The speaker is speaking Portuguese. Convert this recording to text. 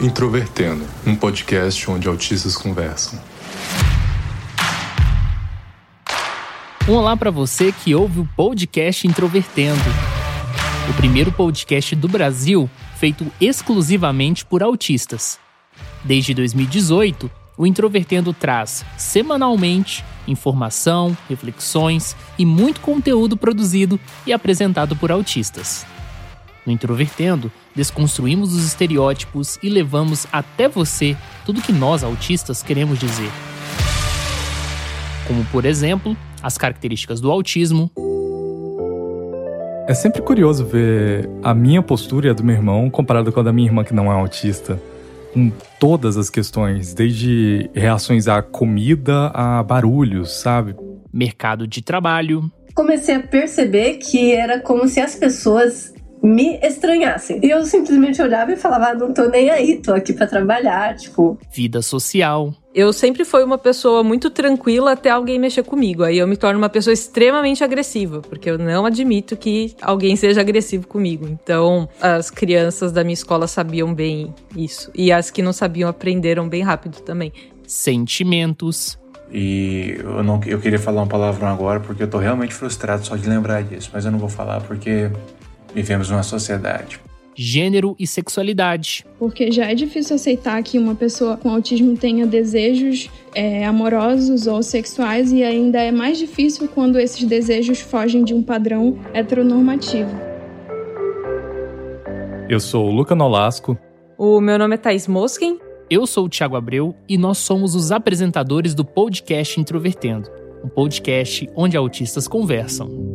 Introvertendo, um podcast onde autistas conversam. Olá para você que ouve o podcast Introvertendo. O primeiro podcast do Brasil feito exclusivamente por autistas. Desde 2018, o Introvertendo traz semanalmente informação, reflexões e muito conteúdo produzido e apresentado por autistas. No Introvertendo, desconstruímos os estereótipos e levamos até você tudo que nós autistas queremos dizer. Como, por exemplo, as características do autismo. É sempre curioso ver a minha postura e a do meu irmão comparada com a da minha irmã que não é autista. Com todas as questões, desde reações à comida a barulhos, sabe? Mercado de trabalho. Comecei a perceber que era como se as pessoas me estranhassem. E eu simplesmente olhava e falava, ah, não tô nem aí, tô aqui para trabalhar, tipo. Vida social. Eu sempre fui uma pessoa muito tranquila até alguém mexer comigo. Aí eu me torno uma pessoa extremamente agressiva, porque eu não admito que alguém seja agressivo comigo. Então, as crianças da minha escola sabiam bem isso. E as que não sabiam aprenderam bem rápido também. Sentimentos. E eu, não, eu queria falar uma palavrão agora porque eu tô realmente frustrado só de lembrar disso, mas eu não vou falar porque Vivemos numa sociedade. Gênero e sexualidade. Porque já é difícil aceitar que uma pessoa com autismo tenha desejos é, amorosos ou sexuais, e ainda é mais difícil quando esses desejos fogem de um padrão heteronormativo. Eu sou o Luca Nolasco. O meu nome é Thais Mosken. Eu sou o Thiago Abreu e nós somos os apresentadores do podcast Introvertendo um podcast onde autistas conversam.